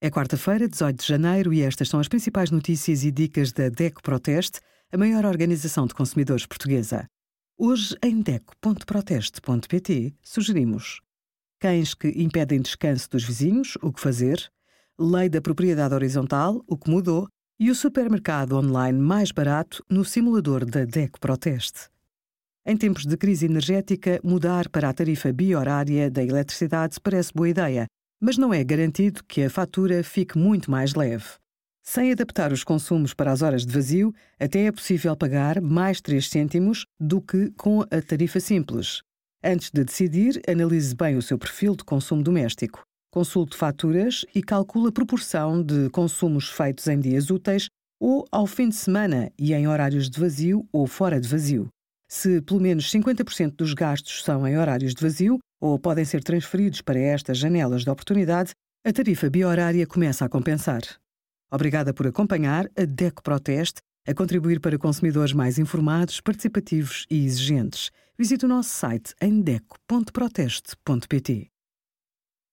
É quarta-feira, 18 de janeiro, e estas são as principais notícias e dicas da DECO Proteste, a maior organização de consumidores portuguesa. Hoje, em DECO.proteste.pt, sugerimos cães que impedem descanso dos vizinhos, o que fazer, lei da propriedade horizontal, o que mudou, e o supermercado online mais barato no simulador da DECO Proteste. Em tempos de crise energética, mudar para a tarifa bi-horária da eletricidade parece boa ideia, mas não é garantido que a fatura fique muito mais leve. Sem adaptar os consumos para as horas de vazio, até é possível pagar mais 3 cêntimos do que com a tarifa simples. Antes de decidir, analise bem o seu perfil de consumo doméstico. Consulte faturas e calcule a proporção de consumos feitos em dias úteis ou ao fim de semana e em horários de vazio ou fora de vazio. Se pelo menos 50% dos gastos são em horários de vazio, ou podem ser transferidos para estas janelas de oportunidade, a tarifa biorária começa a compensar. Obrigada por acompanhar a DECO Proteste a contribuir para consumidores mais informados, participativos e exigentes. Visite o nosso site em deco.proteste.pt.